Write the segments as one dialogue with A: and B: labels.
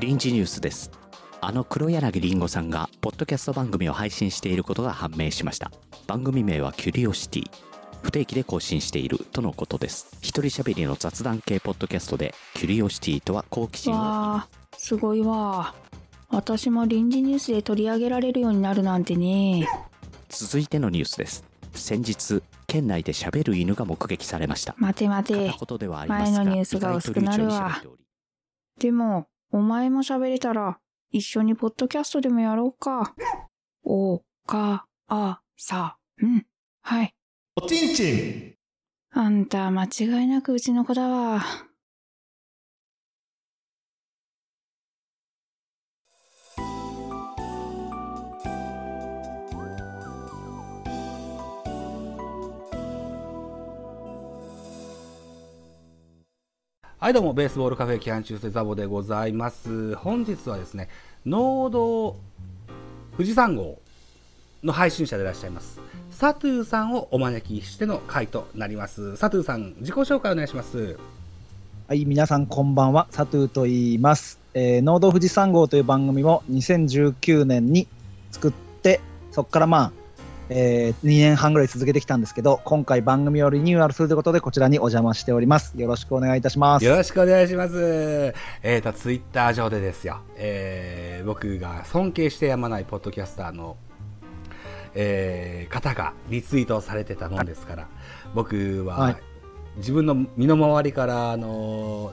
A: 臨時ニュースです。あの黒柳りんごさんがポッドキャスト番組を配信していることが判明しました。番組名はキュリオシティ。不定期で更新しているとのことです。一人喋りの雑談系ポッドキャストでキュリオシティとは好奇心を。
B: すごいわ。私も臨時ニュースで取り上げられるようになるなんてね。
A: 続いてのニュースです。先日県内で喋る犬が目撃されました
B: 待て待て前のニュースが薄くなるわでもお前も喋れたら一緒にポッドキャストでもやろうか。おかあさうん。はい。
C: おちんちん。
B: あんた間違いなくうちの子だわ
D: はいどうもベースボールカフェ期間中世ザボでございます。本日はですね農道富士山号の配信者でいらっしゃいますサトゥーさんをお招きしての回となります。サトゥーさん自己紹介お願いします。
E: はい、皆さんこんばんは、サトゥーと言います。えー、農道富士山号という番組も2019年に作って、そこからまあ、えー、2年半ぐらい続けてきたんですけど、今回番組をリニューアルするということで、こちらにお邪魔しております。よろしくお願いいたします。
D: よろしくお願いしますえーとツイッター上でですよ、えー僕が尊敬してやまないポッドキャスターのえー方がリツイートされてたもんですから僕は、
E: はい
D: 自分の身の回りからあの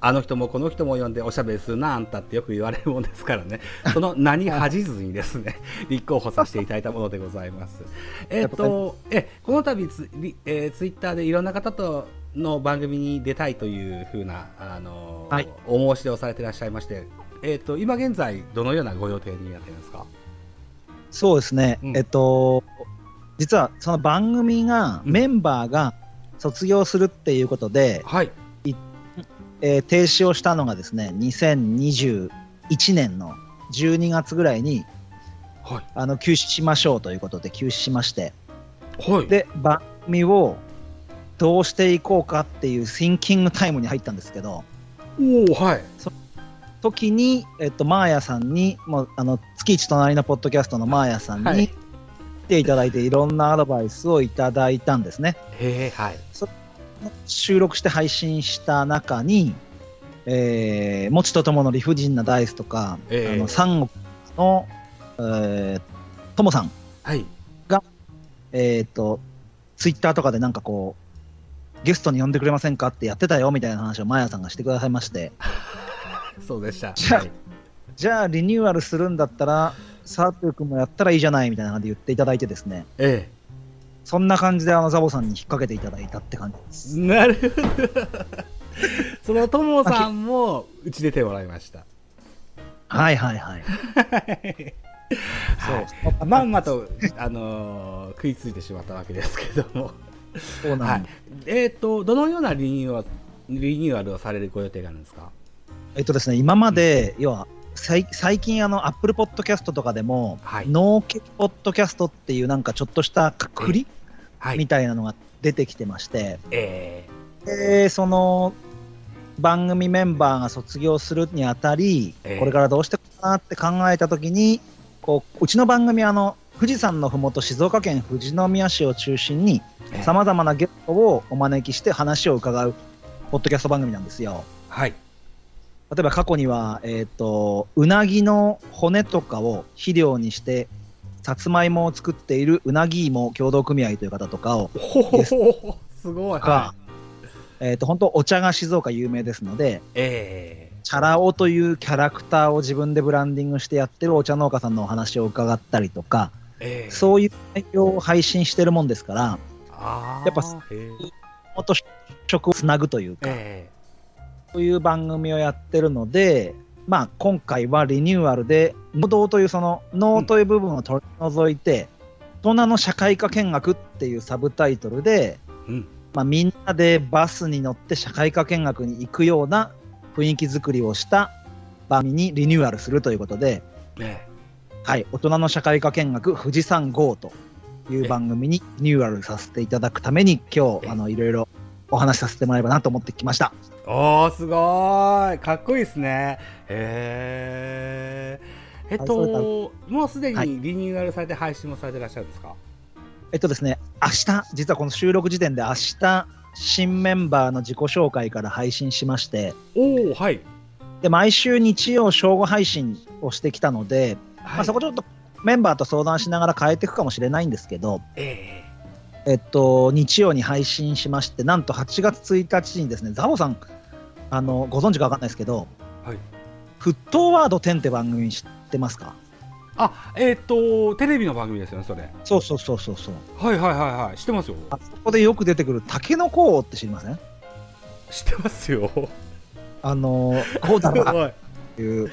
D: あの人もこの人も呼んでおしゃべりするなあんたってよく言われるもんですからね。その名に恥じずにですね。立候補させていただいたものでございます。えっとえこの度ツ,リ、えーツイッターでいろんな方との番組に出たいというふうなあの、
E: はい。
D: お申し出をされていらっしゃいましてえっと今現在どのようなご予定になっているんですか？
E: そうですね、
D: うん。
E: えっと、実はその番組が、メンバーが卒業するっていうことで、
D: はい
E: えー停止をしたのがですね、2021年の12月ぐらいに、
D: はい。
E: あの休止しましょうということで休止しまして、
D: はい。
E: で、番組をどうしていこうかっていうシンキングタイムに入ったんですけど、
D: おおはい。
E: 時に、えっと、マーヤさんに、もう、あの、月一隣のポッドキャストのマーヤさん
D: はい。
E: に来ていただいて、いろんなアドバイスをいただいたんですね。
D: へえはい
E: 収録して配信した中に、えー、もちとともの理不尽なダイスとか、
D: ええ。
E: あの、三国の、えー、ともさん、
D: はい。
E: えっ、と、ツイッターとかでなんかこう、ゲストに呼んでくれませんかってやってたよみたいな話をマヤさんがしてくださいまして、
D: そうでした。
E: じゃあ
D: はい。
E: じゃあリニューアルするんだったら、サートゥー君もやったらいいじゃないみたいな感じで言っていただいてですね、
D: え
E: そんな感じであのザボさんに引っ掛けていただいたって感じです。
D: えなるほど そのともさんもうち出てもらいました
E: はいはいはい。
D: はい
E: そう。
D: まんまと、あのー食いついてしまったわけですけども、
E: そうなん
D: はい。えっ、とどのようなリニューアルリニューアルをされるご予定があるんですか？
E: えっとですね、今まで、要は、さい最近、あの、アップルポッドキャストとかでも、
D: はい
E: ノーケポッドキャストっていうなんかちょっとしたくくり
D: はい
E: みたいなのが出てきてまして、
D: え
E: で、その、番組メンバーが卒業するにあたり、
D: ええ。
E: これからどうしてかなって考えたときに、こう、うちの番組あの、富士山のふもと静岡県富士宮市を中心に、
D: ー
E: さまざまなゲストをお招きして話を伺う、ポッドキャスト番組なんですよ。
D: はい。
E: 例えば過去には、えっ、と、うなぎの骨とかを肥料にして、さつまいもを作っているうなぎ芋協同組合という方とかを、
D: ほほほほ。すごい。
E: えっ、と、本当お茶が静岡有名ですので、
D: いえ。
E: チャラ男というキャラクターを自分でブランディングしてやってるお茶農家さんのお話を伺ったりとか、
D: ー、え。ー、
E: そういう内容を配信してるもんですから、やっぱ
D: え。ー
E: もっと食をつなぐというか、
D: え。
E: そういう番組をやってるので、まあ、今回はリニューアルで、農道というその脳という部分を取り除いて、大人の社会科見学っていうサブタイトルで、
D: ーうん。
E: まあ、みんなでバスに乗って社会科見学に行くような雰囲気作りをした番組にリニューアルするということで、
D: え
E: はい、大人の社会科見学富士山号という番組にリニューアルさせていただくために今
D: え
E: 日あのいろいろお話しさせてもらえればなと思ってきました。
D: おー、すごい。かっこいいですね。へー。えっと、もうすで
E: はい
D: にリニューアルされて配信もされてらっしゃるんですか？
E: えっとですね、明日、実はこの収録時点で明日、新メンバーの自己紹介から配信しまして、
D: おー、はい。
E: で、毎週日曜正午配信をしてきたので、まあ、
D: はい
E: そこちょっとメンバーと相談しながら変えていくかもしれないんですけど、
D: え
E: えっと、日曜に配信しまして、なんと8月1日にですね、ザボさん、あの、ご存知かわかんないですけど、
D: はい
E: フットワード10って番組知ってますか？
D: あ、えっ、と、テレビの番組ですよね、それ。
E: そうそうそうそうそう。
D: はいはいはいはい。知ってますよ。
E: あそこでよく出てくるタケノコ王って知りません？
D: 知ってますよ。
E: あの、こうだなっ
D: はい
E: ていう、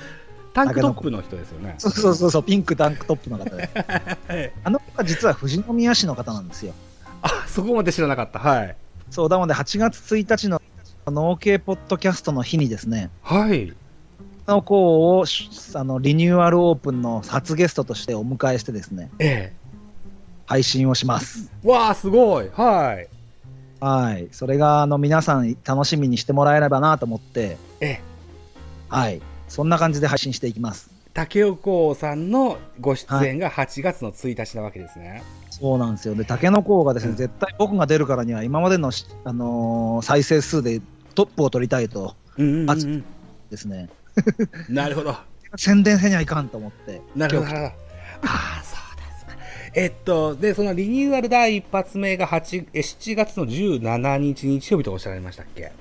D: タンクトップの人ですよね。
E: そうそうそうそう、ピンクタンクトップの方で。
D: はい
E: あの方実は富士宮市の方なんですよ。
D: あ、そこまで知らなかった。はい。
E: そう、なので8月1日の農系ポッドキャストの日にですね、
D: はい。
E: の子をしあのリニューアルオープンの初ゲストとしてお迎えしてですね、
D: え
E: 配信をします。
D: え。わあ、すごい。はい。
E: はい。それが、あの、皆さん楽しみにしてもらえればなと思って、
D: ええ。
E: はい。そんな感じで配信していきます。
D: 竹岡さんのご出演が8月の1日なわけですね。
E: そうなんですよ。で、タケノコがですね、
D: うん
E: 絶対僕が出るからには、今までのし、あのー再生数でトップを取りたいと
D: うんうんうん。
E: ですね、
D: なるほど。
E: 宣伝せにはいかんと思って。
D: なるほど。
E: 今日
D: なるほどああ、そうですか。えっと、で、そのリニューアル第一発目が8え7月の17日日曜日とおっしゃられましたっけ？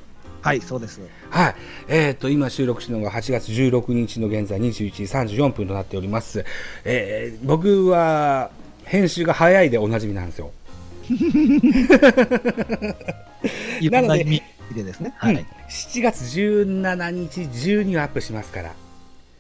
E: はい、そうです。
D: はい。えっ、と、今収録しているのが8月16日の現在21時34分となっております。えー僕は、編集が早いでおなじみなんですよ。
E: い
D: なので
E: でですね。は
D: うん
E: い。
D: 7月17日中にはアップしますから。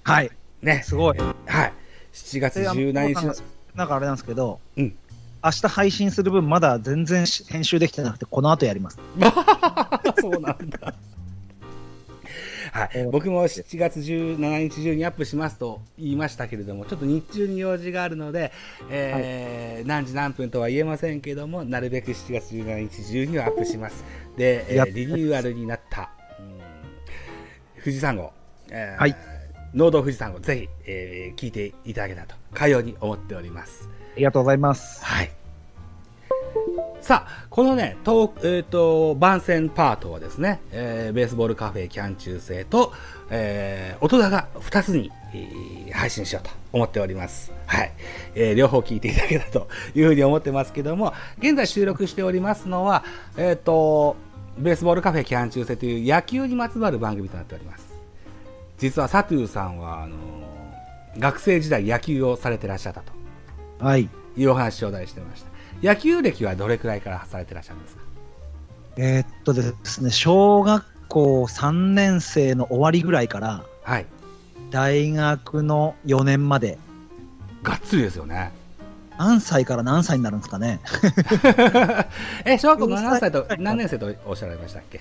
E: はい。
D: ね。
E: すごい。
D: はい。7月
E: であの
D: 17日の。
E: なんかあれなんですけど、
D: うん
E: 明日配信する分まだ全然し編集できてなくて、この後やります。
D: そうなんだ。はい、僕も7月17日中にアップしますと言いましたけれども、ちょっと日中に用事があるので、えー何時何分とは言えませんけども、なるべく7月17日中にはアップします。で、えーリニューアルになった、うん富士山号、えー
E: はい
D: 農道富士山号、ぜひ、えー聞いていただけたらと、かように思っております。
E: ありがとうございます。
D: はい。さあ、このね、トーえっ、と、番宣パートはですね、えーベースボールカフェキャン中制と、えー、音田が2つに、えー配信しようと思っております。はい。えー両方聞いていただけたというふうに思ってますけども、現在収録しておりますのは、えっ、と、ベースボールカフェキャン中制という野球にまつわる番組となっております。実はサトゥーさんは、あのー学生時代野球をされてらっしゃったと。
E: はい。
D: いうお話を頂戴してました。野球歴はどれくらいからされてらっしゃるんですか？
E: えーっとですね、小学校3年生の終わりぐらいから、
D: はい。
E: 大学の4年まで、
D: がっつりですよね。
E: 何歳から何歳になるんですかね。
D: え、小学校何歳と
E: はい
D: 何年生とおっしゃられましたっけ？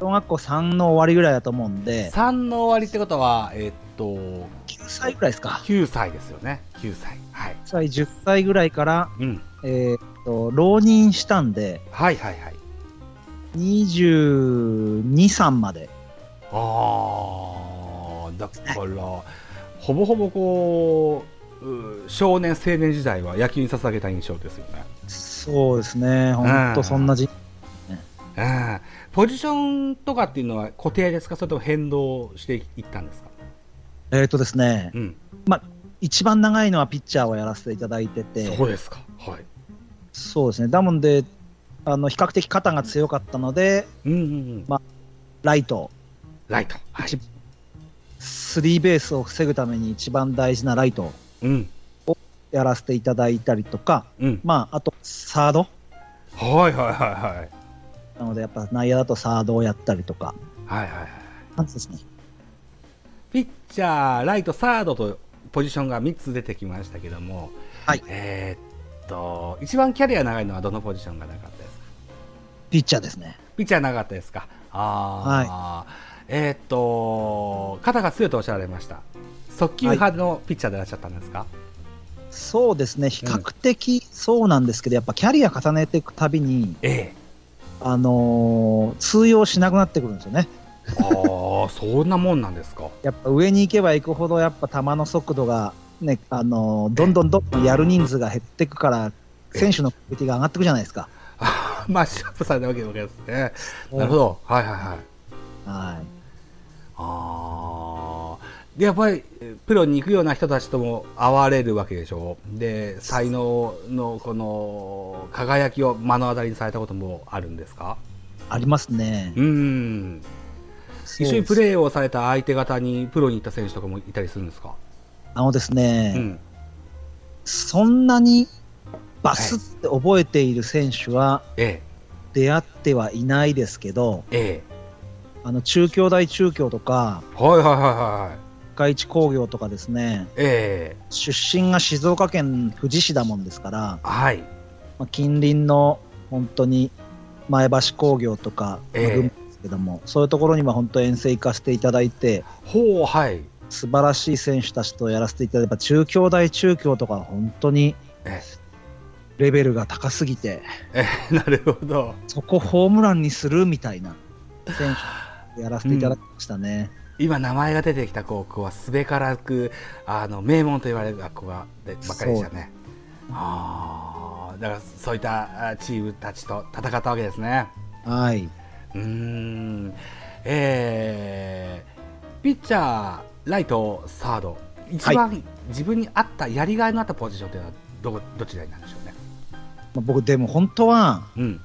E: 小学校3の終わりぐらいだと思うんで、
D: ?3 の終わりってことは、えっと、
E: 9歳ぐらいですか。
D: 9歳ですよね。9歳。はい。
E: 9歳、10歳ぐらいから、
D: うん。
E: えーっと、浪人したんで、
D: はいはいはい。
E: 22、3まで。
D: あー、だから、ほぼほぼこう、う少年、青年時代は野球に捧げた印象ですよね。
E: そうですね、ほんとそんなじ、
D: うん。ポジションとかっていうのは固定ですか？それとも変動していったんですか？
E: えーっとですね、
D: うん。
E: 一番長いのはピッチャーをやらせていただいてて、
D: そうですか。はい。
E: そうですね、だもんで、あの比較的肩が強かったので、
D: うんうんうん。
E: ライト、
D: ライト。はい。
E: 一スリーベースを防ぐために一番大事なライトを
D: うん。
E: やらせていただいたりとか、
D: うん。
E: まあ、あとサード
D: はいはいはいはい。
E: なので、やっぱ内野だとサードをやったりとか、
D: はいはいはい。
E: なんですね。
D: ピッチャー、ライト、サードとポジションが3つ出てきましたけども、
E: はい。
D: えーっと、一番キャリア長いのはどのポジションが長かったですか？
E: ピッチャーですね。
D: ピッチャー長かったですか？ああ、えーっと、肩が強いとおっしゃられました。速球派のピッチャーでいらっしゃったんですか、
E: そうですね、比較的そうなんですけど、やっぱキャリア重ねていくたびに、
D: ええ。
E: あのー通用しなくなってくるんですよね。
D: ああ、そんなもんなんですか？
E: やっぱ上に行けば行くほど、やっぱ球の速度が、ね、あのーどんどんどんどんやる人数が減っていくから、選手のクオリティが上がっていくじゃないですか。
D: マッシュアップされたわけですね。なるほど。はいはいはい。
E: はい。
D: ああ。で、やっぱり、えプロに行くような人たちとも会われるわけでしょ？う。で、才能のこの輝きを目の当たりにされたこともあるんですか？
E: ありますね。
D: うん。一緒にプ
E: ー
D: レーをされた相手方にプロに行った選手とかもいたりするんですか？
E: あのですね、
D: うん。
E: そんなにバスって覚えている選手は
D: え
E: 出会ってはいないですけど、
D: え、え
E: あの中京大中京とか、
D: え。はいはいはいはい。
E: 外一工業とかですね、
D: ええ。
E: 出身が静岡県富士市だもんですから、
D: はい。
E: まあ、近隣の本当に前橋工業とか、
D: ええ
E: まあ群けども、そういうところには本当遠征行かせていただいて、
D: ほう、はい。
E: 素晴らしい選手たちとやらせていただいて、中京大中京とかは本当に
D: え
E: レベルが高すぎて、
D: え、え なるほど。
E: そこホームランにするみたいな選手やらせていただきましたね。
D: 今名前が出てきた高校はすべからくあの名門と言われる学校ばっかりでしたね。ああ、だからそういったあチームたちと戦ったわけですね。
E: はい。
D: うーん、えー、ピッチャー、ライト、サード、一番自分に合ったやりがいのあったポジションというのはどこどちらになるんでしょうね？
E: まあ僕でも本当は
D: うん、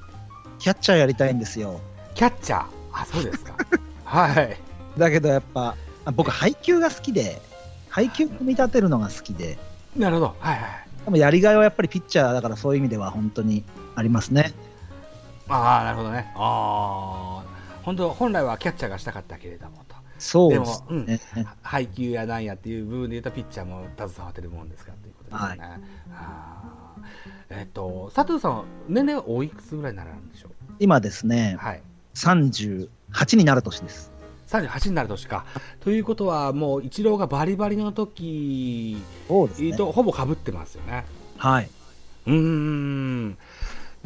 E: キャッチャーやりたいんですよ。
D: キャッチャー、あそうですか。はい。
E: だけどやっぱ、あ僕配球が好きで、配球組み立てるのが好きで、
D: なるほど。はいはい。
E: でもやりがいはやっぱりピッチャーだからそういう意味では本当にありますね。
D: ああ、なるほどね。ああ、本当本来はキャッチャーがしたかったけれどもと。
E: そうです
D: でも
E: ね。
D: 配球やなんやっていう部分で言うとピッチャーも携わってるもんですからということですよね。あーえっと佐藤さんは年齢はおいくつぐらいになられるんでしょう？
E: 今ですね、
D: はい。
E: 38になる年です。
D: 38になる年か。ということはもうイチローがバリバリの時
E: そうですね。
D: とほぼ被ってますよね。
E: はい。
D: うーん。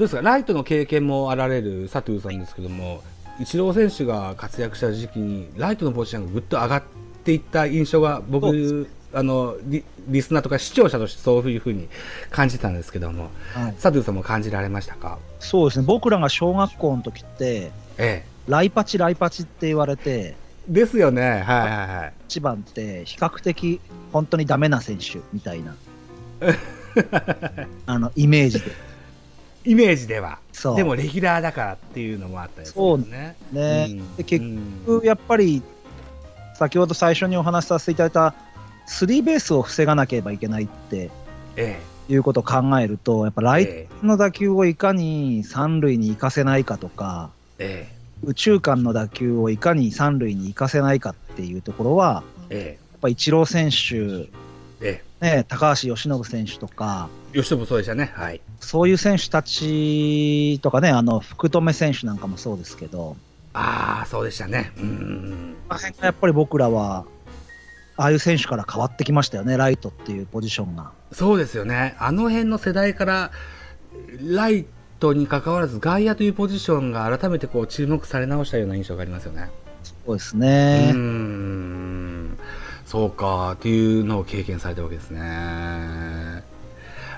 D: どうですか？ライトの経験もあられる佐藤さんですけども、イチロー選手が活躍した時期にライトのポジションがぐっと上がっていった印象が僕あのリリスナーとか視聴者としてそういうふうに感じたんですけども、
E: はい、
D: 佐藤さんも感じられましたか？
E: そうですね。僕らが小学校の時って、
D: ええ。
E: ライパチライパチって言われて、
D: ですよね。はいはいはい。
E: 一番って比較的本当にダメな選手みたいな あのイメージで。
D: イメージでは。
E: そう。
D: でもレギュラーだからっていうのもあったですよね。
E: ね、
D: うん
E: で結
D: うん
E: 局やっぱり先ほど最初にお話しさせていただいたスリーベースを防がなければいけないって
D: え
E: いうことを考えるとやっぱライ
D: ええ
E: トの打球をいかに三塁に行かせないかとか
D: ええ
E: 宇宙間の打球をいかに三塁に行かせないかっていうところは
D: え
E: やっぱイチロー選手、
D: ええ
E: ね、高橋由伸選手とか
D: え。吉野もそうでしたね。はい。
E: そういう選手たちとかねあの福留選手なんかもそうですけど
D: ああ、そうでしたね。うん。
E: この辺がやっぱり僕らはああいう選手から変わってきましたよねライトっていうポジションが。
D: そうですよね。あの辺の世代から、ライトに関わらず外野というポジションが改めてこう注目され直したような印象がありますよね。
E: そうです
D: う
E: ね。
D: ん。そうか、っていうのを経験されたわけですね。は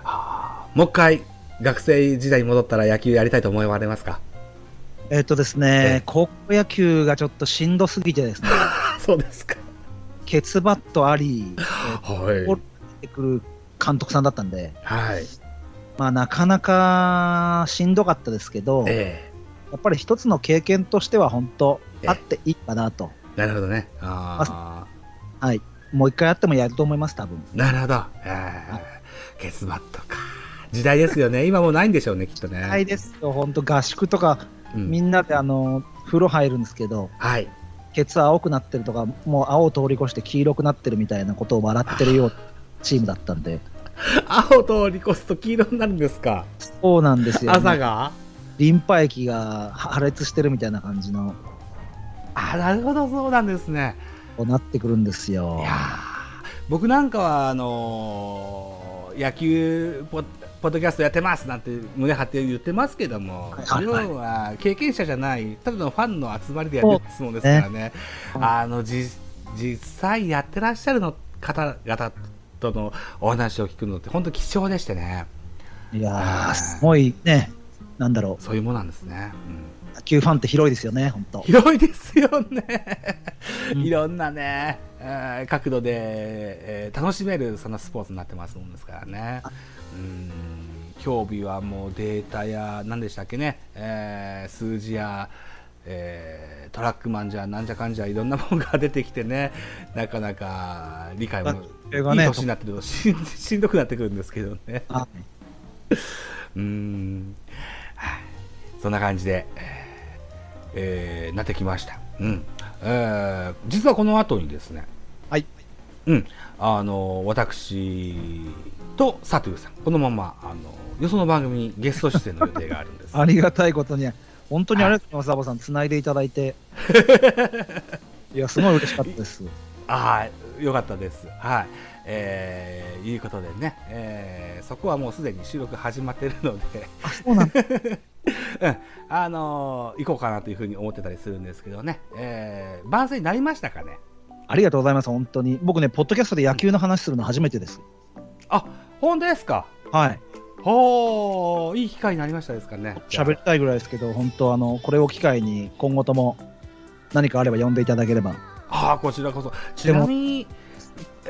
D: あもう一回、学生時代に戻ったら野球やりたいと思われますか？
E: えっとです
D: え
E: ね
D: え、
E: 高校野球がちょっとしんどすぎてですね、
D: そうですか。
E: ケツバットあり、えー
D: はい
E: てくる監督さんだったんで、
D: はい。
E: まあなかなかしんどかったですけど、
D: え
E: やっぱり一つの経験としては本当
D: ええ
E: あっていいかなと。
D: えなるほどね。ああ。
E: はい。もう一回やってもやると思います、多分。
D: なるほど。えー、ケツバットか。時代ですよね。今もうないんでしょうね、きっとね。
E: はいですよ、本当合宿とか、
D: うん
E: みんなであの、風呂入るんですけど、
D: はい。
E: ケツ青くなってるとか、もう青を通り越して黄色くなってるみたいなことを笑ってるようなチームだったんで、
D: 青通り越すと黄色になるんですか？
E: そうなんですよ、ね。
D: 朝が？
E: リンパ液が破裂してるみたいな感じの、
D: あ、なるほど、そうなんですね。
E: こうなってくるんですよ
D: い。やー僕なんかは、あのー野球ポポッドキャストやってますなんて胸張って言ってますけども、
E: はい。はい
D: 要は経験者じゃないただのファンの集まりでやってるもんですからね。あのじ実際やってらっしゃるの方々とのお話を聞くのって本当貴重でしてね。
E: いやすごいね、なんだろ
D: そういうものなんですね、うん。
E: う、野球ファンって広いですよね、本当。
D: 広いですよね、
E: うん。
D: いろんなね、えー角度で、えー楽しめるそんなスポーツになってますもんですからね。うん。競技はもうデータや何でしたっけね、えー数字や、えートラックマンじゃなんじゃかんじゃいろんなものが出てきてね。なかなか理解もいい年になってるとしん しんどくなってくるんですけどね。
E: あ
D: うーん、はい。そんな感じで、えーなってきました。うん、えー実はこの後にですね、
E: はい。
D: うん、あの私と佐藤さん、このままあのよその番組にゲスト出演の予定があるんです。
E: ありがたいことに、本当にありがとうございます、サボさん、つないでいただいて。いや、すごい嬉しかったです。
D: はい、よかったです。はい。えーいうことでね、えーそこはもうすでに収録始まってるので、
E: あ、そうなん、
D: あのー行こうかなというふうに思ってたりするんですけどね、えー番宣になりましたかね？
E: ありがとうございます、本当に。僕ね、ポッドキャストで野球の話するの初めてです。
D: あ本当ですか？
E: はい。
D: ほーいい機会になりましたですかね
E: 喋りたいぐらいですけど、本当、あの、これを機会に、今後とも何かあれば呼んでいただければ。
D: ああこちらこそちなみに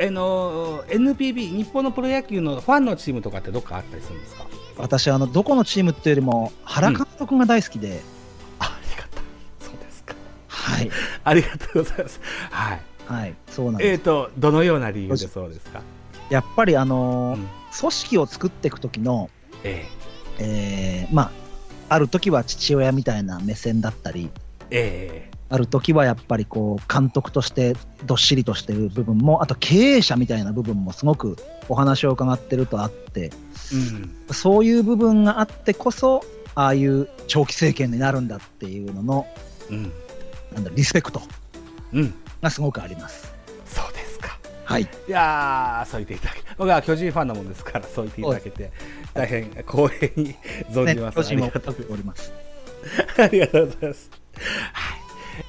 D: あのー NPB 日本のプロ野球のファンのチームとかってどっかあったりするんですか？
E: 私、あの、どこのチームっていうよりも、原監督が大好きで、
D: あありがとうそうですか。
E: はい。
D: ありがとうございます。はい。
E: はい、そうなんです。
D: えーとどのような理由でそうですか？
E: やっぱり、あのー
D: うん。
E: 組織を作っていく時の、
D: え。
E: えーまあ、ある時は父親みたいな目線だったり、
D: ええ
E: ある時はやっぱりこう監督としてどっしりとしてる部分も、あと経営者みたいな部分もすごくお話を伺ってるとあって、
D: えうん
E: そういう部分があってこそ、ああいう長期政権になるんだっていうのの、
D: うん
E: なんだリスペクト
D: うん
E: がすごくあります。
D: そうですか
E: はい。
D: いやー、そう言っていただけ僕は巨人ファンなもんですから、そう言っていただけて、大変光栄に存
E: ね
D: じます。
E: 巨人も
D: ありがとう
E: 追っております。
D: ありがとうございます。はい。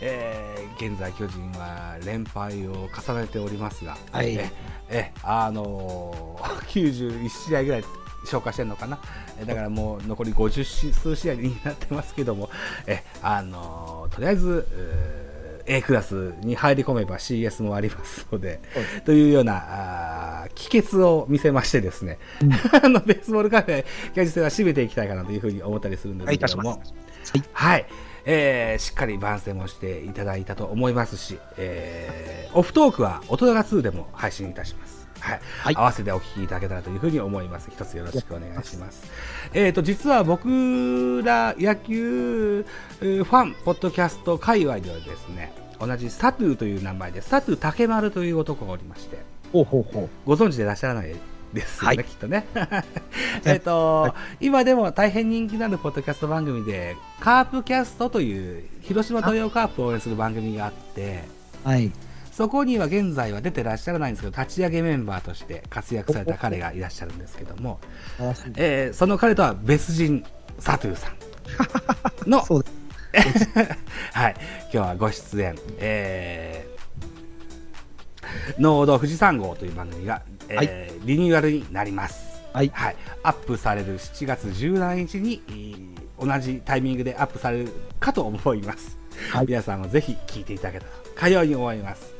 D: えー現在巨人は連敗を重ねておりますが、
E: はい。
D: ええあのー、91試合ぐらい消化してるのかな、えだからもう残り50し数試合になってますけども、えあのーとりあえず、えー A クラスに入り込めば CS もありますので、というような帰結を見せましてですね、あのベースボールカフェ、キャジ戦は締めていきたいかなというふうに思ったりするんですけども。
E: はい。
D: はい、えーしっかり番宣もしていただいたと思いますし、えーオフトークは大人が2でも配信いたします。はい、
E: はい
D: 合わせてお聞きいただけたらというふうに思います。一つよろしくお願いします。えっ、と、実は僕ら野球えーファン、ポッドキャスト界隈ではですね、同じサトゥーという名前で、サトゥー竹丸という男がおりまして、
E: ほうほうほう。
D: ご存知でいらっしゃらないですよね、
E: はい
D: きっとね。えっと、今でも大変人気のあるポッドキャスト番組で、カープキャストという広島東洋カープを応援する番組があって、
E: はい。
D: そこには現在は出てらっしゃらないんですけど、立ち上げメンバーとして活躍された彼がいらっしゃるんですけども、えーその彼とは別人、サトゥーさんの。はい、今日はご出演、えー、農道富士山号という番組が、えーリニューアルになります。
E: はい。
D: はい、アップされる7月17日に、えー同じタイミングでアップされるかと思います。
E: はい
D: 皆さんもぜひ聞いていただけたかように思います。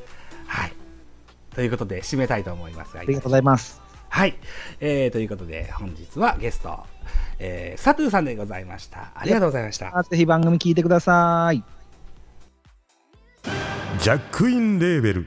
D: はい。ということで、締めたいと思いますが、
E: ありがとうございます。
D: はい、えー。ということで、本日はゲスト、えー、佐藤さんでございました。ありがとうございました。
E: ぜひ番組聞いてください。
C: ジャックインレーベル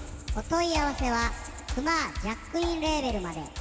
F: お問い合わせはクマージャックインレーベルまで。